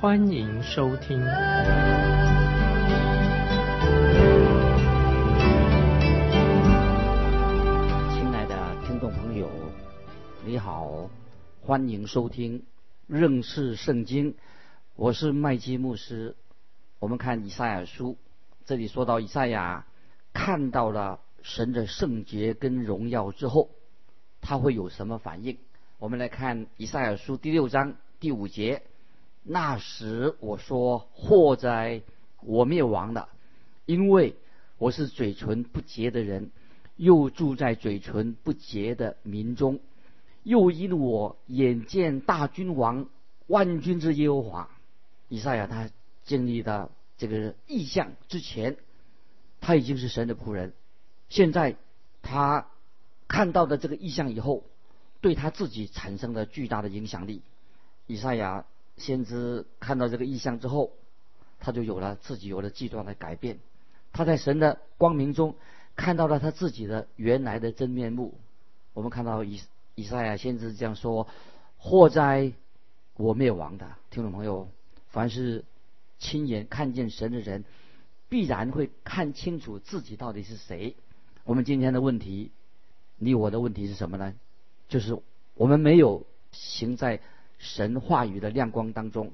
欢迎收听。亲爱的听众朋友，你好，欢迎收听认识圣经。我是麦基牧师。我们看以赛亚书，这里说到以赛亚看到了。神的圣洁跟荣耀之后，他会有什么反应？我们来看以赛亚书第六章第五节：那时我说祸哉，我灭亡了，因为我是嘴唇不洁的人，又住在嘴唇不洁的民中，又因我眼见大君王万军之耶和华。以赛亚他经历的这个意象之前，他已经是神的仆人。现在他看到的这个意象以后，对他自己产生了巨大的影响力。以赛亚先知看到这个意象之后，他就有了自己有了极端的改变。他在神的光明中看到了他自己的原来的真面目。我们看到以以赛亚先知这样说：“祸灾，我灭亡的听众朋友，凡是亲眼看见神的人，必然会看清楚自己到底是谁。”我们今天的问题，你我的问题是什么呢？就是我们没有行在神话语的亮光当中。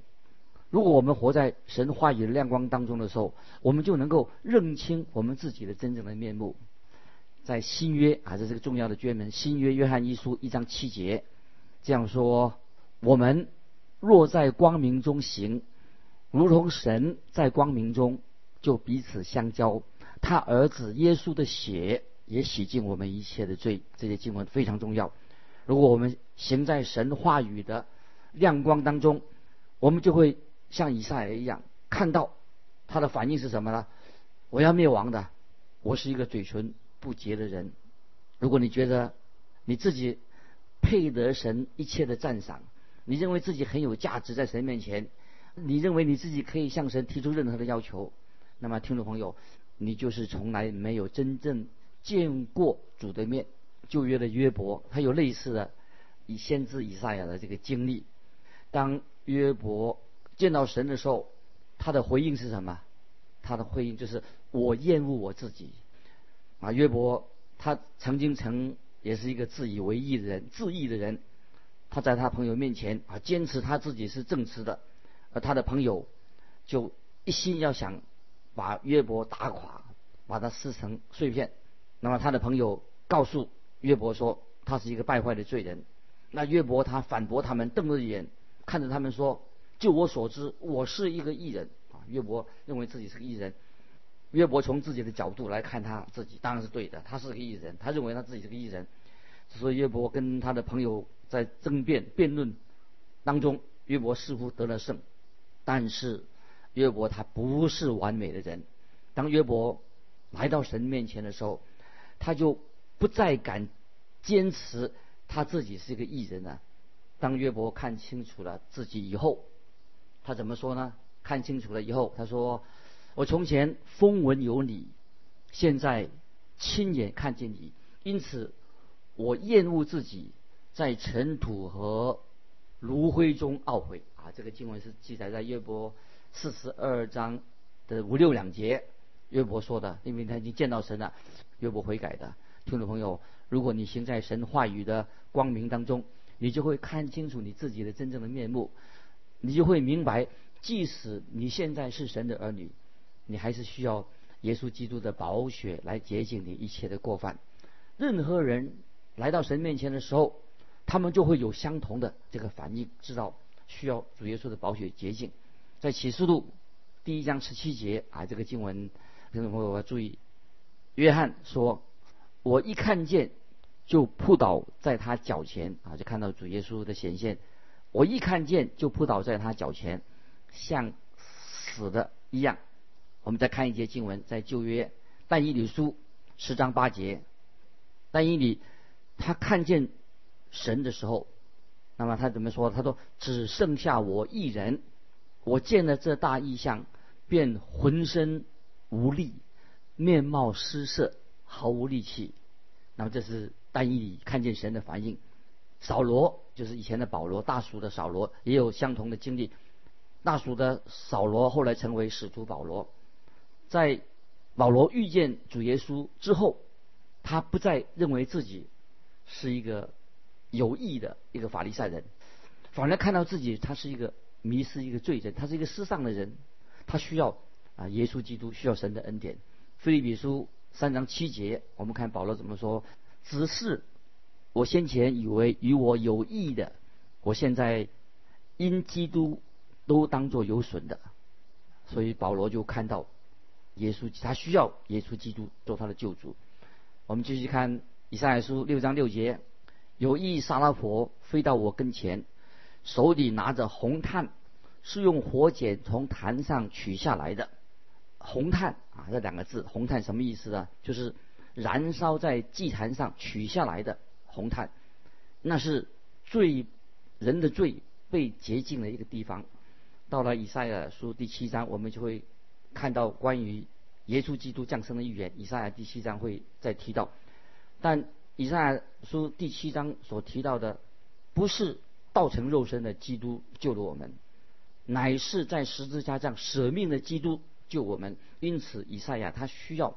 如果我们活在神话语的亮光当中的时候，我们就能够认清我们自己的真正的面目。在新约啊，这是个重要的卷门。新约约翰一书一章七节这样说：我们若在光明中行，如同神在光明中，就彼此相交。他儿子耶稣的血也洗净我们一切的罪，这些经文非常重要。如果我们行在神话语的亮光当中，我们就会像以赛亚一样，看到他的反应是什么呢？我要灭亡的，我是一个嘴唇不洁的人。如果你觉得你自己配得神一切的赞赏，你认为自己很有价值在神面前，你认为你自己可以向神提出任何的要求，那么听众朋友。你就是从来没有真正见过主的面。旧约的约伯，他有类似的以先知以赛亚的这个经历。当约伯见到神的时候，他的回应是什么？他的回应就是我厌恶我自己。啊，约伯他曾经曾也是一个自以为意的人，自义的人。他在他朋友面前啊，坚持他自己是正直的，而他的朋友就一心要想。把约伯打垮，把他撕成碎片。那么他的朋友告诉约伯说，他是一个败坏的罪人。那约伯他反驳他们，瞪着眼看着他们说：“就我所知，我是一个艺人。”啊，约伯认为自己是个艺人。约伯从自己的角度来看他自己，当然是对的，他是个艺人，他认为他自己是个艺人。所以约伯跟他的朋友在争辩辩论当中，约伯似乎得了胜，但是。约伯他不是完美的人。当约伯来到神面前的时候，他就不再敢坚持他自己是一个艺人了。当约伯看清楚了自己以后，他怎么说呢？看清楚了以后，他说：“我从前风闻有你，现在亲眼看见你，因此我厌恶自己在尘土和炉灰中懊悔。”啊，这个经文是记载在约伯。四十二章的五六两节，约伯说的，因为他已经见到神了，约伯悔改的。听众朋友，如果你行在神话语的光明当中，你就会看清楚你自己的真正的面目，你就会明白，即使你现在是神的儿女，你还是需要耶稣基督的宝血来洁净你一切的过犯。任何人来到神面前的时候，他们就会有相同的这个反应，知道需要主耶稣的宝血洁净。在启示录第一章十七节啊，这个经文，听众朋友要注意。约翰说：“我一看见，就扑倒在他脚前啊，就看到主耶稣的显现。我一看见，就扑倒在他脚前，像死的一样。我们再看一节经文，在旧约但以理书十章八节，但以理他看见神的时候，那么他怎么说？他说：“只剩下我一人，我见了这大异象，便浑身无力，面貌失色，毫无力气。”那么这是但以看见神的反应。扫罗就是以前的保罗，大蜀的扫罗也有相同的经历。大蜀的扫罗后来成为使徒保罗，在保罗遇见主耶稣之后，他不再认为自己是一个有益的一个法利赛人，反而看到自己他是一个迷失、一个罪人，他是一个世上的人，他需要啊耶稣基督，需要神的恩典。菲利比书三章七节，我们看保罗怎么说：只是。我先前以为与我有益的，我现在因基督都当作有损的，所以保罗就看到耶稣，他需要耶稣基督做他的救主。我们继续看以赛亚书六章六节，有一沙拉婆飞到我跟前，手里拿着红炭，是用火剪从坛上取下来的。红炭啊，这两个字，红炭什么意思呢？就是燃烧在祭坛上取下来的。红炭，那是罪人的罪被洁净的一个地方。到了以赛亚书第七章，我们就会看到关于耶稣基督降生的预言。以赛亚第七章会再提到，但以赛亚书第七章所提到的，不是道成肉身的基督救了我们，乃是在十字架上舍命的基督救我们。因此，以赛亚他需要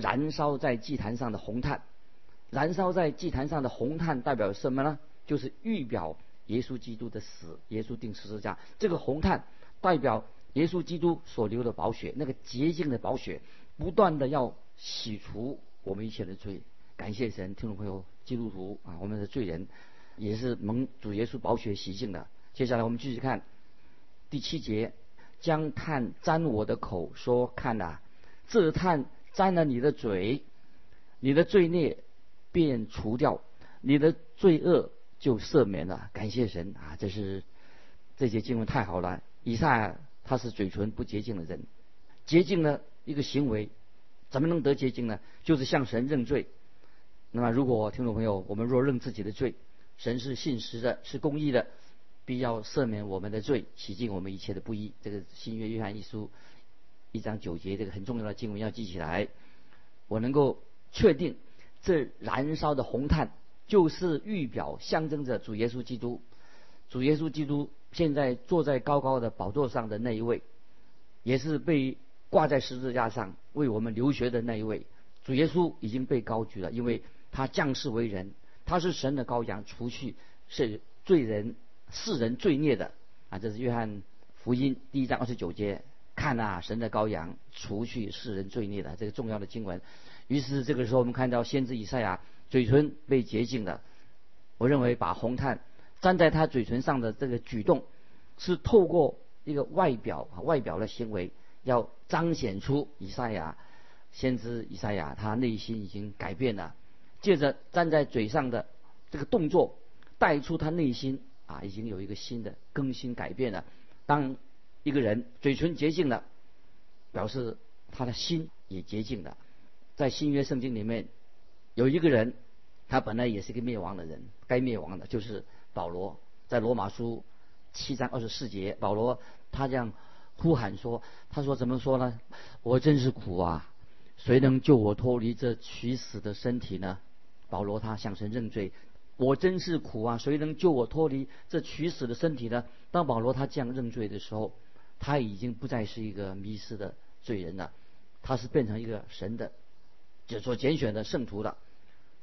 燃烧在祭坛上的红炭。燃烧在祭坛上的红炭代表什么呢？就是预表耶稣基督的死，耶稣定十字架。这个红炭代表耶稣基督所流的宝血，那个洁净的宝血，不断的要洗除我们一切的罪。感谢神，听众朋友，基督徒啊，我们的罪人也是蒙主耶稣宝血洗净的。接下来我们继续看第七节，将炭沾我的口，说：看呐，这炭沾了你的嘴，你的罪孽。便除掉你的罪恶，就赦免了。感谢神啊！这是这些经文太好了。以撒他是嘴唇不洁净的人，洁净的一个行为，怎么能得洁净呢？就是向神认罪。那么，如果听众朋友，我们若认自己的罪，神是信实的，是公义的，必要赦免我们的罪，洗净我们一切的不义。这个新约约翰一书一章九节，这个很重要的经文要记起来。我能够确定。这燃烧的红炭，就是预表象征着主耶稣基督。主耶稣基督现在坐在高高的宝座上的那一位，也是被挂在十字架上为我们流血的那一位。主耶稣已经被高举了，因为他降世为人，他是神的羔羊，除去是罪人世人罪孽的啊！这是约翰福音第一章二十九节，看啊，神的羔羊，除去世人罪孽的这个重要的经文。于是这个时候，我们看到先知以赛亚嘴唇被洁净了。我认为把红炭粘在他嘴唇上的这个举动，是透过一个外表啊外表的行为，要彰显出以赛亚先知以赛亚他内心已经改变了。借着粘在嘴上的这个动作，带出他内心啊已经有一个新的更新改变了。当一个人嘴唇洁净了，表示他的心也洁净了。在新约圣经里面，有一个人，他本来也是一个灭亡的人，该灭亡的，就是保罗。在罗马书七章二十四节，保罗他这样呼喊说：“他说怎么说呢？我真是苦啊！谁能救我脱离这取死的身体呢？”保罗他向神认罪：“我真是苦啊！谁能救我脱离这取死的身体呢？”当保罗他这样认罪的时候，他已经不再是一个迷失的罪人了，他是变成一个神的。就所拣选的圣徒了，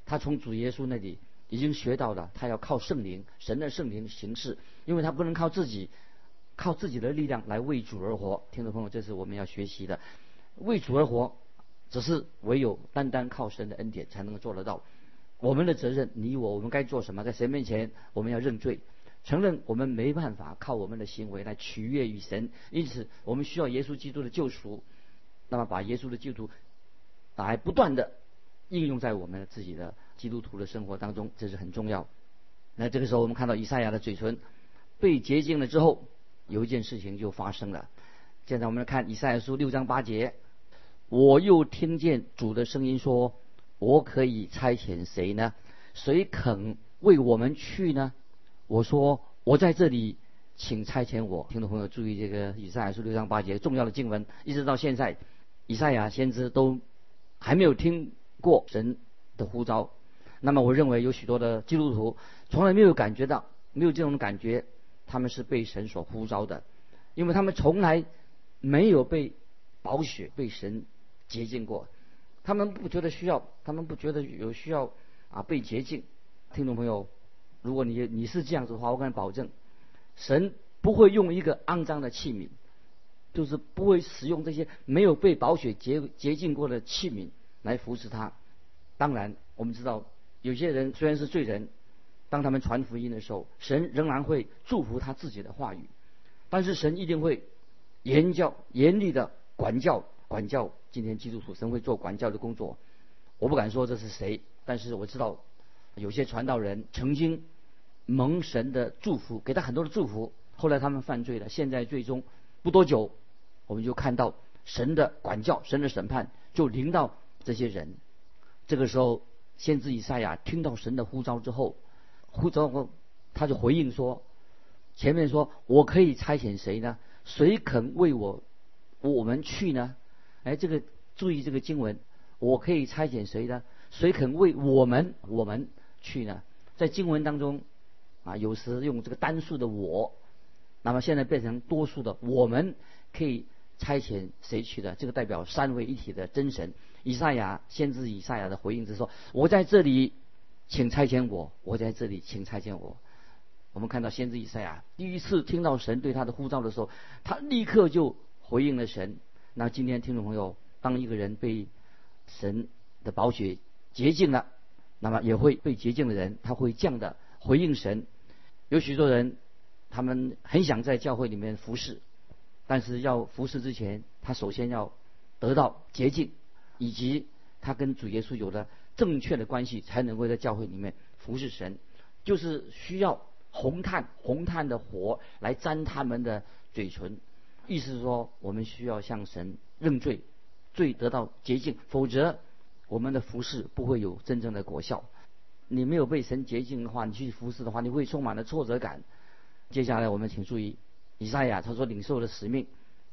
他从主耶稣那里已经学到了，他要靠圣灵，神的圣灵行事，因为他不能靠自己，靠自己的力量来为主而活。听众朋友，这是我们要学习的，为主而活，只是唯有单单靠神的恩典才能够做得到。我们的责任，你我，我们该做什么？在神面前，我们要认罪，承认我们没办法靠我们的行为来取悦于神，因此我们需要耶稣基督的救赎。那么，把耶稣的救赎。来不断的应用在我们自己的基督徒的生活当中，这是很重要。那这个时候，我们看到以赛亚的嘴唇被洁净了之后，有一件事情就发生了。现在我们来看以赛亚书六章八节，我又听见主的声音说：“我可以差遣谁呢？谁肯为我们去呢？”我说：“我在这里，请差遣我。”听众朋友注意，这个以赛亚书六章八节重要的经文，一直到现在，以赛亚先知都还没有听过神的呼召。那么，我认为有许多的基督徒从来没有感觉到，没有这种感觉，他们是被神所呼召的，因为他们从来没有被宝血被神洁净过，他们不觉得需要，他们不觉得有需要啊被洁净。听众朋友，如果你你是这样子的话，我敢保证，神不会用一个肮脏的器皿，就是不会使用这些没有被宝血洁洁净过的器皿来服侍他。当然，我们知道。有些人虽然是罪人，当他们传福音的时候，神仍然会祝福他自己的话语，但是神一定会严教、严厉的管教、管教。今天基督徒神会做管教的工作，我不敢说这是谁，但是我知道有些传道人曾经蒙神的祝福，给他很多的祝福，后来他们犯罪了，现在最终不多久，我们就看到神的管教、神的审判就临到这些人，这个时候。先知以赛亚听到神的呼召之后，呼召后他就回应说：“前面说我可以差遣谁呢？谁肯为我我们去呢？哎，这个注意这个经文，我可以差遣谁呢？谁肯为我们我们去呢？在经文当中啊，有时用这个单数的我，那么现在变成多数的我们可以差遣谁去的？这个代表三位一体的真神。”以赛亚先知以赛亚的回应是说：“我在这里，请差遣我。我在这里，请差遣我。”我们看到先知以赛亚第一次听到神对他的呼召的时候，他立刻就回应了神。那今天听众朋友，当一个人被神的宝血洁净了，那么也会被洁净的人，他会这样的回应神。有许多人，他们很想在教会里面服侍，但是要服侍之前，他首先要得到洁净。以及他跟主耶稣有了正确的关系，才能够在教会里面服侍神，就是需要红炭红炭的火来沾他们的嘴唇，意思是说我们需要向神认罪，罪得到洁净，否则我们的服侍不会有真正的果效。你没有被神洁净的话，你去服侍的话，你会充满了挫折感。接下来我们请注意，以赛亚他说领受的使命，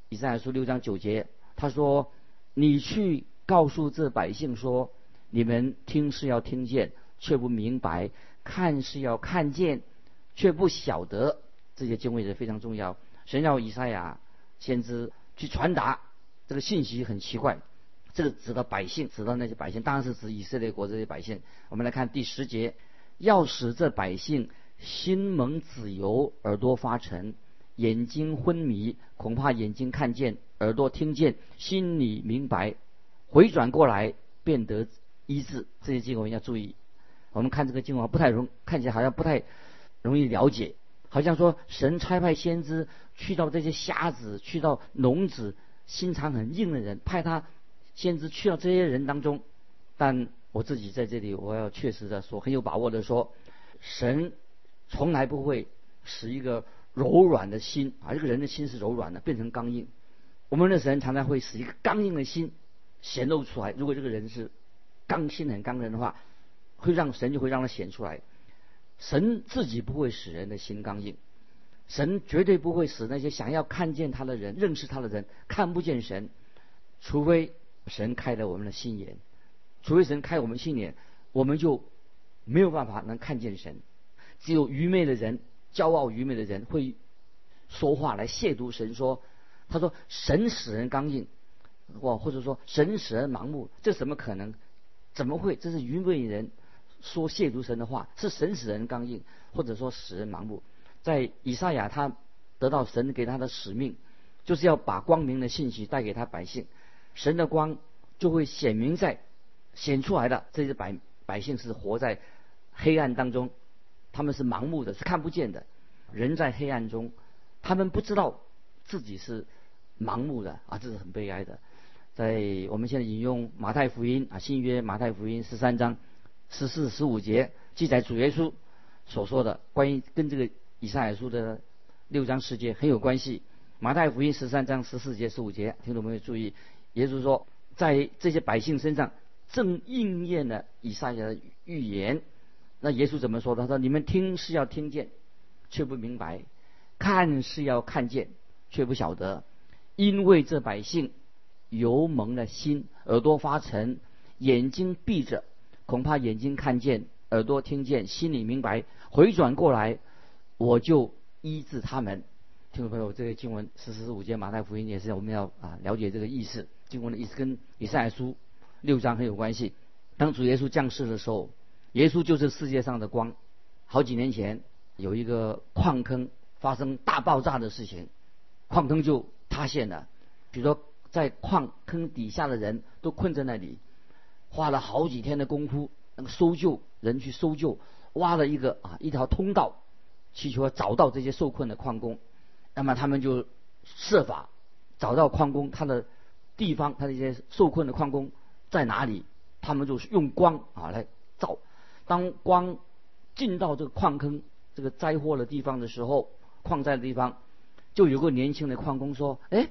以赛亚书六章九节，他说你去。告诉这百姓说：“你们听是要听见，却不明白；看是要看见，却不晓得。”这些经文是非常重要。神要以赛亚先知去传达这个信息，很奇怪。这个指的百姓，指的那些百姓，当然是指以色列国这些百姓。我们来看第十节：要使这百姓心蒙子油，耳朵发沉，眼睛昏迷，恐怕眼睛看见，耳朵听见，心里明白。回转过来变得医治，这些经文要注意。我们看这个经文不太容，看起来好像不太容易了解。好像说神差派先知去到这些瞎子、去到聋子、心肠很硬的人，派他先知去到这些人当中。但我自己在这里，我要确实的说，很有把握的说，神从来不会使一个柔软的心啊，这个人的心是柔软的，变成刚硬。我们的神常常会使一个刚硬的心。显露出来。如果这个人是刚心很刚人的话，会让神就会让他显出来。神自己不会使人的心刚硬，神绝对不会使那些想要看见他的人、认识他的人看不见神，除非神开了我们的心眼，除非神开我们心眼，我们就没有办法能看见神。只有愚昧的人、骄傲愚昧的人会说话来亵渎神，说他说神使人刚硬。或或者说神使人盲目，这怎么可能？怎么会？这是愚昧人说亵渎神的话，是神使人刚硬，或者说使人盲目。在以赛亚他得到神给他的使命，就是要把光明的信息带给他百姓，神的光就会显明在显出来的。这些百百姓是活在黑暗当中，他们是盲目的，是看不见的。人在黑暗中，他们不知道自己是盲目的啊，这是很悲哀的。在我们现在引用马太福音啊，新约马太福音十三章十四十五节记载主耶稣所说的关于跟这个以赛亚书的六章十节很有关系。马太福音十三章十四节、十五节，听众朋友注意，耶稣说，在这些百姓身上正应验了以赛亚的预言。那耶稣怎么说？他说：“你们听是要听见，却不明白；看是要看见，却不晓得，因为这百姓油蒙了心，耳朵发沉，眼睛闭着，恐怕眼睛看见，耳朵听见，心里明白，回转过来，我就医治他们。”听众朋友，这个经文四十五节马太福音也是我们要啊了解这个意思。经文的意思跟以赛亚书六章很有关系。当主耶稣降世的时候，耶稣就是世界上的光。好几年前有一个矿坑发生大爆炸的事情，矿坑就塌陷了，许多在矿坑底下的人都困在那里，花了好几天的功夫，那个搜救人去搜救，挖了一个啊一条通道，祈求找到这些受困的矿工。那么他们就设法找到矿工他的地方，他的一些受困的矿工在哪里？他们就是用光啊来照。当光进到这个矿坑这个灾祸的地方的时候，矿灾的地方，就有个年轻的矿工说：“哎，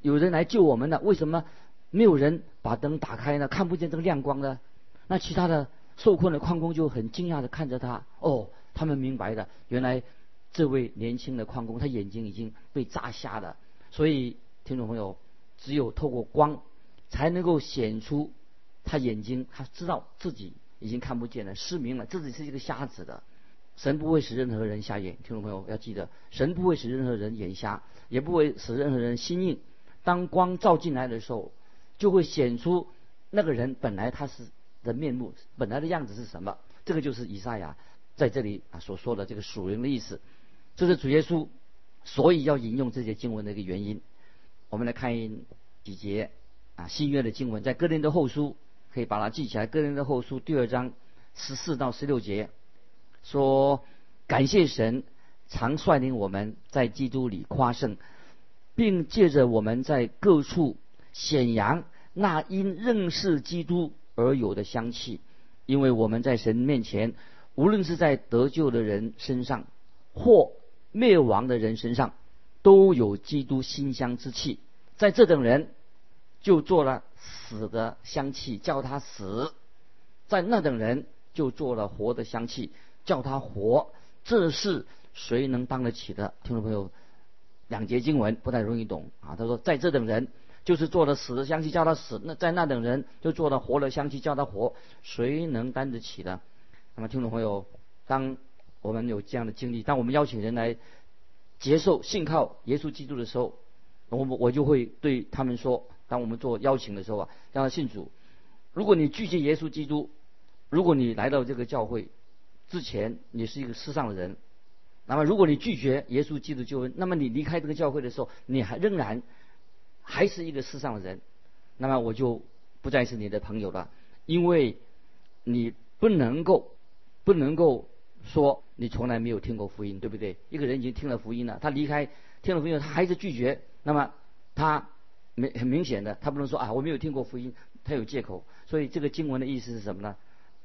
有人来救我们了，为什么没有人把灯打开呢？看不见这个亮光呢？”那其他的受困的矿工就很惊讶的看着他。哦，他们明白了，原来。这位年轻的矿工，他眼睛已经被扎瞎了，所以听众朋友，只有透过光，才能够显出他眼睛，他知道自己已经看不见了，失明了，自己是一个瞎子的。神不会使任何人瞎眼，听众朋友要记得，神不会使任何人眼瞎，也不会使任何人心硬。当光照进来的时候，就会显出那个人本来他是的面目，本来的样子是什么。这个就是以赛亚在这里啊所说的这个属灵的意思。这是主耶稣，所以要引用这些经文的一个原因。我们来看几节啊，新约的经文，在哥林的后书可以把它记起来。哥林的后书第二章十四到十六节说：“感谢神，常率领我们在基督里夸胜，并借着我们在各处显扬那因认识基督而有的香气，因为我们在神面前，无论是在得救的人身上，或灭亡的人身上都有基督馨香之气，在这等人就做了死的香气，叫他死；在那等人就做了活的香气，叫他活。这是谁能当得起的？听众朋友，两节经文不太容易懂啊。他说，在这等人就是做了死的香气，叫他死；那在那等人就做了活的香气，叫他活。谁能担得起的？那么，听众朋友，当。我们有这样的经历，当我们邀请人来接受信靠耶稣基督的时候，我我就会对他们说：，当我们做邀请的时候啊，让他信主。如果你拒绝耶稣基督，如果你来到这个教会之前你是一个世上的人，那么如果你拒绝耶稣基督救恩，那么你离开这个教会的时候，你还仍然还是一个世上的人，那么我就不再是你的朋友了，因为你不能够不能够。说你从来没有听过福音，对不对？一个人已经听了福音了，他离开听了福音，他还是拒绝，那么他明很明显的，他不能说啊我没有听过福音，他有借口。所以这个经文的意思是什么呢？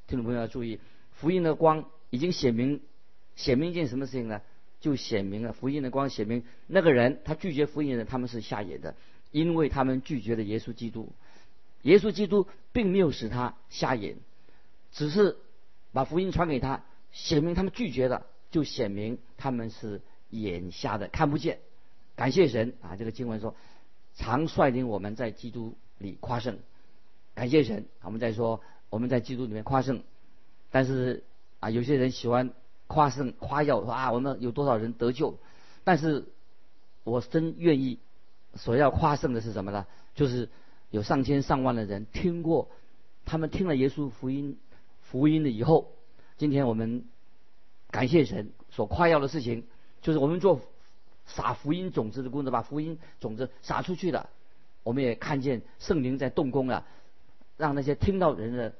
听众朋友要注意，福音的光已经显明，显明一件什么事情呢？就显明了福音的光显明那个人他拒绝福音的人他们是瞎眼的，因为他们拒绝了耶稣基督。耶稣基督并没有使他瞎眼，只是把福音传给他。显明他们拒绝的，就显明他们是眼瞎的，看不见。感谢神啊！这个经文说，常率领我们在基督里夸胜。感谢神，我们在说我们在基督里面夸胜。但是啊，有些人喜欢夸胜夸耀，说啊，我们有多少人得救。但是我真愿意所要夸胜的是什么呢？就是有上千上万的人听过，他们听了耶稣福音福音了以后。今天我们感谢神所夸耀的事情，就是我们做撒福音种子的工作，把福音种子撒出去了。我们也看见圣灵在动工了，让那些听到人的、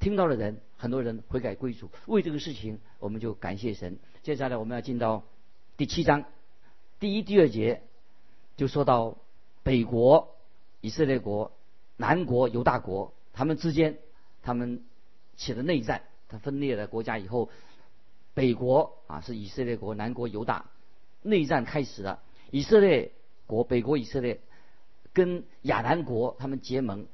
听到的人，很多人悔改归主。为这个事情，我们就感谢神。接下来我们要进到第七章第一、第二节，就说到北国以色列国、南国犹大国，他们之间他们起了内战。他分裂了国家以后，北国啊是以色列国，南国犹大，内战开始了。以色列国北国以色列跟亚南国他们结盟，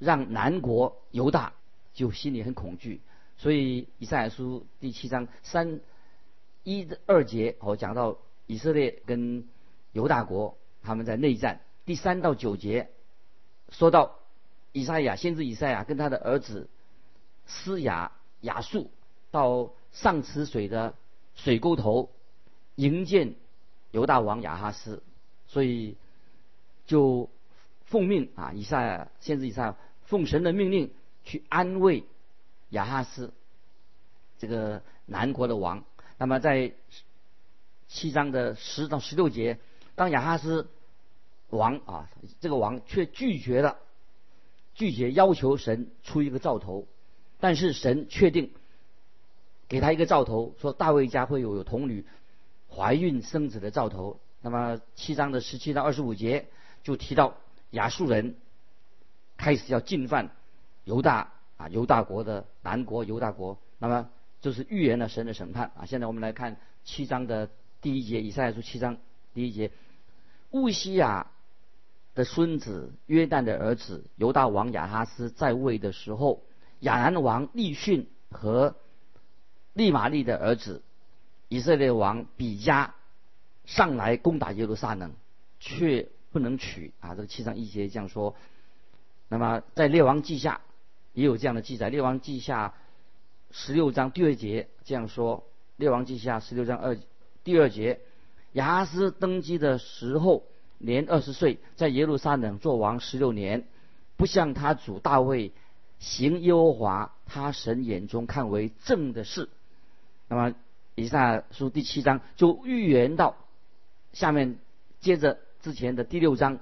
让南国犹大就心里很恐惧。所以以赛亚书第七章三一二节，我讲到以色列跟犹大国他们在内战。第三到九节说到以赛亚先知以赛亚跟他的儿子施雅雅述到上池水的水沟头迎见犹大王亚哈斯，所以就奉命啊，以赛先知以赛奉神的命令去安慰亚哈斯这个南国的王。那么在七章的十到十六节，当亚哈斯王啊，这个王却拒绝了，拒绝要求神出一个兆头，但是神确定给他一个兆头，说大卫家会有有童女怀孕生子的兆头。那么七章的十七到二十五节就提到亚述人开始要进犯犹大啊，犹大国的南国犹大国。那么就是预言了神的审判啊。现在我们来看七章的第一节，以赛亚书七章第一节，乌西亚。的孙子约旦的儿子犹大王亚哈斯在位的时候，亚兰王利逊和利玛利的儿子以色列王比加上来攻打耶路撒冷，却不能取啊。这个七章一节这样说。那么在列王记下也有这样的记载，列王记下十六章第二节这样说。列王记下十六章二第二节，亚哈斯登基的时候。年二十岁，在耶路撒冷做王十六年，不像他主大卫行耶和华他神眼中看为正的事。那么以赛亚书第七章就预言到下面，接着之前的第六章，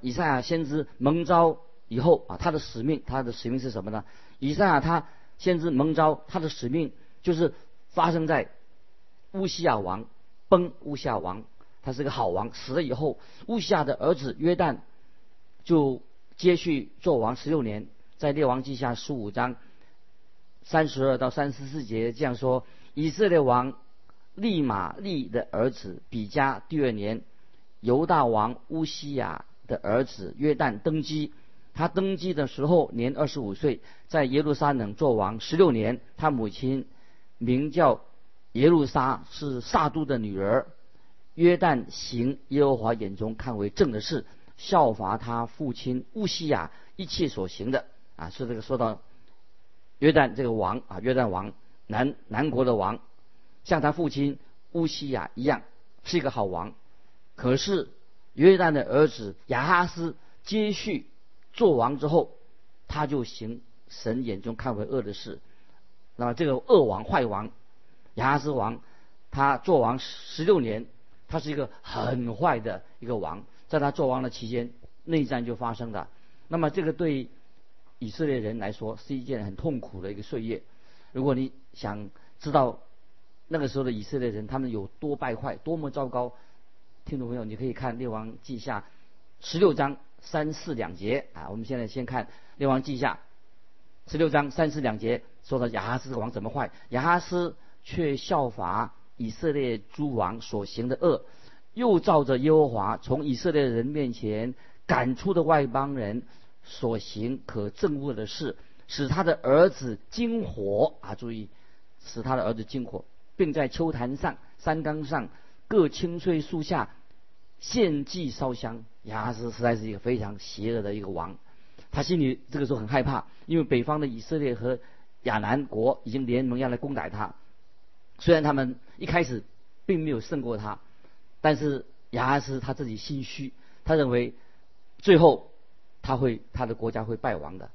以赛亚先知蒙召以后啊，他的使命，他的使命是什么呢？以赛亚他先知蒙召，他的使命就是发生在乌西亚王崩乌西亚王。他是个好王，死了以后，乌西亚的儿子约旦就接续做王十六年。在列王记下十五章三十二到三十四节这样说：以色列王利玛利的儿子比加第二年，犹大王乌西亚的儿子约旦登基。他登基的时候年二十五岁，在耶路撒冷做王十六年。他母亲名叫耶路撒，是撒都的女儿。约旦行耶和华眼中看为正的事，效法他父亲乌西亚一切所行的啊，是这个说到约旦这个王啊，约旦王南南国的王，像他父亲乌西亚一样是一个好王。可是约旦的儿子亚哈斯接续做王之后，他就行神眼中看为恶的事。那么这个恶王坏王亚哈斯王，他做王十六年。他是一个很坏的一个王，在他做王的期间，内战就发生了。那么这个对以色列人来说是一件很痛苦的一个岁月。如果你想知道那个时候的以色列人他们有多败坏、多么糟糕，听众朋友，你可以看《列王记下》十六章三四两节啊。我们现在先看《列王记下》十六章三四两节，说到亚哈斯王怎么坏，亚哈斯却效法。以色列诸王所行的恶，又照着耶和华从以色列人面前赶出的外邦人所行可憎恶的事，使他的儿子金火啊！注意，使他的儿子金火，并在秋坛上、山冈上各青翠树下献祭烧香。亚哈斯实在是一个非常邪恶的一个王，他心里这个时候很害怕，因为北方的以色列和亚南国已经联盟要来攻打他。虽然他们一开始并没有胜过他，但是亚哈斯他自己心虚，他认为最后他会他的国家会败亡的。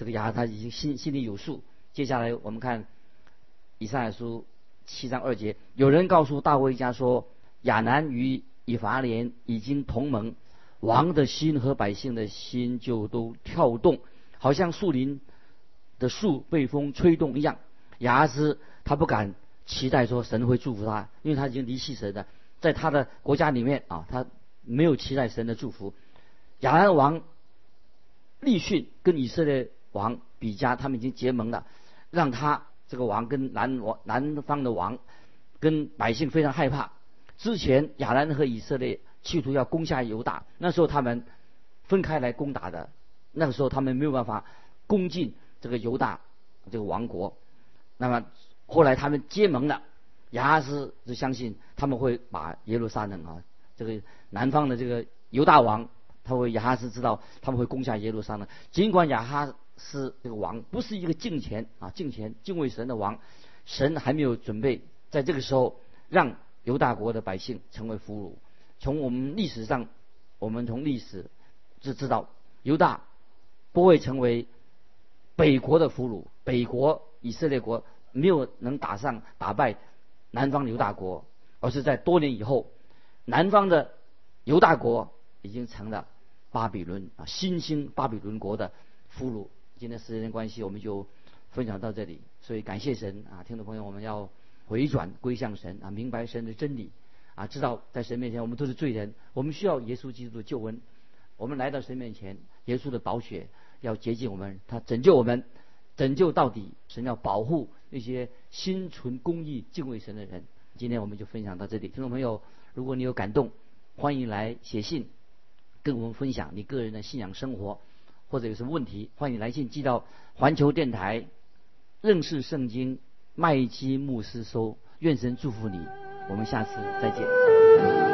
这个亚他已经心心里有数。接下来我们看以赛亚书七章二节，有人告诉大卫家说，亚南与以法莲已经同盟，王的心和百姓的心就都跳动，好像树林的树被风吹动一样。亚哈斯他不敢。期待说神会祝福他，因为他已经离弃神的，在他的国家里面啊，他没有期待神的祝福。亚南王立训跟以色列王比加，他们已经结盟了，让他这个王跟南王南方的王跟百姓非常害怕。之前亚兰和以色列企图要攻下犹大。那时候他们分开来攻打的，那个时候他们没有办法攻进这个犹大这个王国。那么后来他们结盟了，亚哈斯就相信他们会把耶路撒冷啊，这个南方的这个犹大王，他会亚哈斯知道他们会攻下耶路撒冷。尽管亚哈是这个王不是一个敬虔啊敬虔敬畏神的王，神还没有准备在这个时候让犹大国的百姓成为俘虏。从我们历史上，我们从历史就知道犹大不会成为北国的俘虏，北国以色列国没有能打上打败南方犹大国，而是在多年以后，南方的犹大国已经成了巴比伦啊新兴巴比伦国的俘虏。今天时间关系，我们就分享到这里。所以感谢神啊，听众朋友，我们要回转归向神啊，明白神的真理。啊，知道在神面前我们都是罪人，我们需要耶稣基督的救恩。我们来到神面前，耶稣的宝血要洁净我们，他拯救我们，拯救到底。神要保护那些心存公义、敬畏神的人。今天我们就分享到这里，听众朋友，如果你有感动，欢迎来写信跟我们分享你个人的信仰生活，或者有什么问题，欢迎来信寄到环球电台认识圣经麦基牧师收。愿神祝福你。我们下次再见。